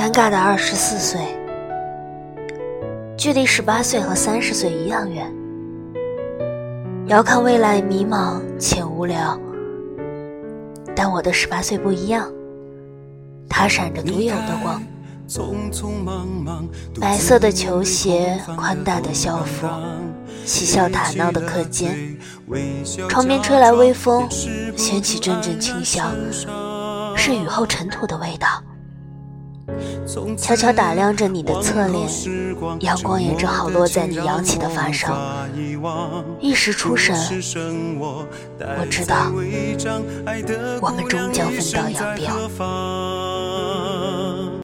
尴尬的二十四岁，距离十八岁和三十岁一样远。遥看未来，迷茫且无聊。但我的十八岁不一样，它闪着独有的光。白色的球鞋，宽大的校服，嬉笑打闹的课间，窗边吹来微风，掀起阵阵清香，是雨后尘土的味道。悄悄打量着你的侧脸，阳光也正好落在你扬起的发上，一时出神。我知道，我们终将分道扬镳。